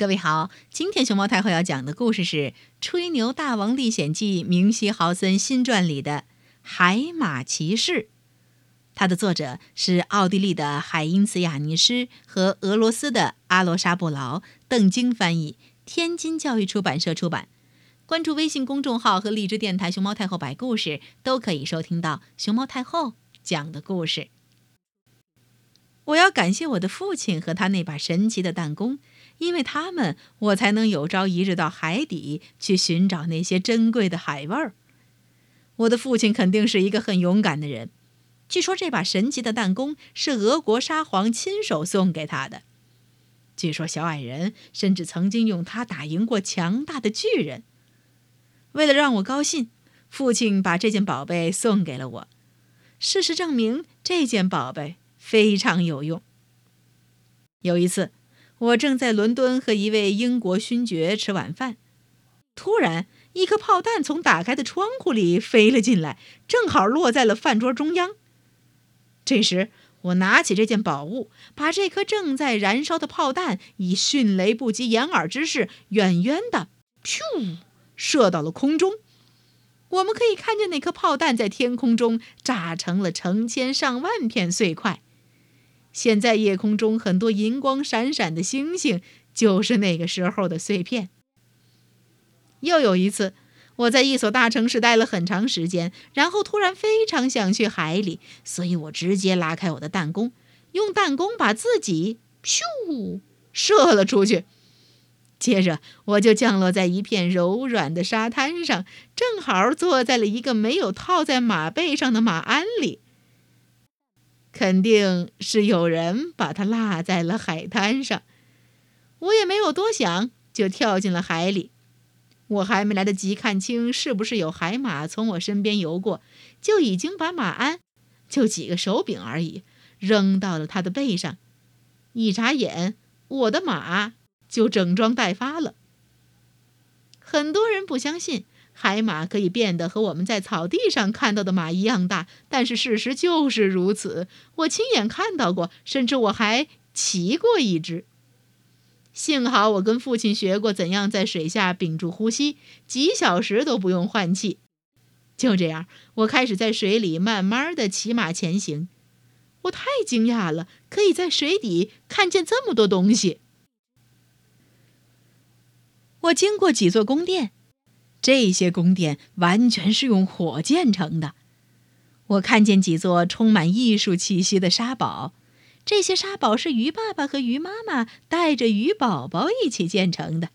各位好，今天熊猫太后要讲的故事是《吹牛大王历险记》明希豪森新传里的《海马骑士》，它的作者是奥地利的海因茨·雅尼施和俄罗斯的阿罗沙布劳，邓晶翻译，天津教育出版社出版。关注微信公众号和荔枝电台“熊猫太后摆故事”，都可以收听到熊猫太后讲的故事。我要感谢我的父亲和他那把神奇的弹弓。因为他们，我才能有朝一日到海底去寻找那些珍贵的海味儿。我的父亲肯定是一个很勇敢的人。据说这把神奇的弹弓是俄国沙皇亲手送给他的。据说小矮人甚至曾经用它打赢过强大的巨人。为了让我高兴，父亲把这件宝贝送给了我。事实证明，这件宝贝非常有用。有一次。我正在伦敦和一位英国勋爵吃晚饭，突然一颗炮弹从打开的窗户里飞了进来，正好落在了饭桌中央。这时，我拿起这件宝物，把这颗正在燃烧的炮弹以迅雷不及掩耳之势，远远的“咻”射到了空中。我们可以看见那颗炮弹在天空中炸成了成千上万片碎块。现在夜空中很多银光闪闪的星星，就是那个时候的碎片。又有一次，我在一所大城市待了很长时间，然后突然非常想去海里，所以我直接拉开我的弹弓，用弹弓把自己咻射了出去。接着，我就降落在一片柔软的沙滩上，正好坐在了一个没有套在马背上的马鞍里。肯定是有人把它落在了海滩上，我也没有多想，就跳进了海里。我还没来得及看清是不是有海马从我身边游过，就已经把马鞍，就几个手柄而已，扔到了他的背上。一眨眼，我的马就整装待发了。很多人不相信。海马可以变得和我们在草地上看到的马一样大，但是事实就是如此。我亲眼看到过，甚至我还骑过一只。幸好我跟父亲学过怎样在水下屏住呼吸，几小时都不用换气。就这样，我开始在水里慢慢的骑马前行。我太惊讶了，可以在水底看见这么多东西。我经过几座宫殿。这些宫殿完全是用火建成的。我看见几座充满艺术气息的沙堡，这些沙堡是鱼爸爸和鱼妈妈带着鱼宝宝一起建成的。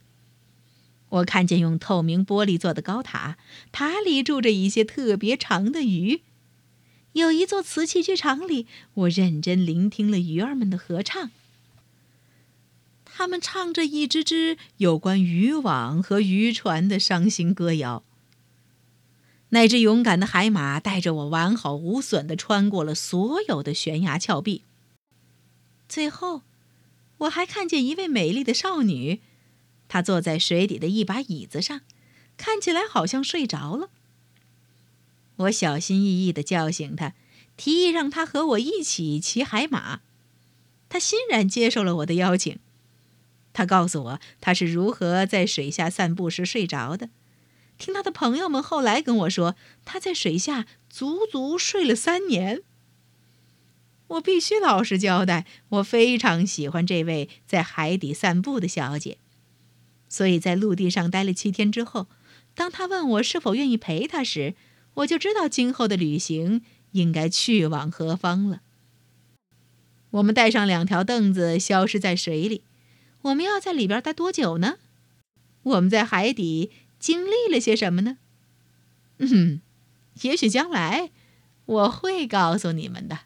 我看见用透明玻璃做的高塔，塔里住着一些特别长的鱼。有一座瓷器剧场里，我认真聆听了鱼儿们的合唱。他们唱着一支支有关渔网和渔船的伤心歌谣。那只勇敢的海马带着我完好无损地穿过了所有的悬崖峭壁。最后，我还看见一位美丽的少女，她坐在水底的一把椅子上，看起来好像睡着了。我小心翼翼地叫醒她，提议让她和我一起骑海马。她欣然接受了我的邀请。他告诉我他是如何在水下散步时睡着的。听他的朋友们后来跟我说，他在水下足足睡了三年。我必须老实交代，我非常喜欢这位在海底散步的小姐。所以在陆地上待了七天之后，当他问我是否愿意陪他时，我就知道今后的旅行应该去往何方了。我们带上两条凳子，消失在水里。我们要在里边待多久呢？我们在海底经历了些什么呢？嗯，也许将来我会告诉你们的。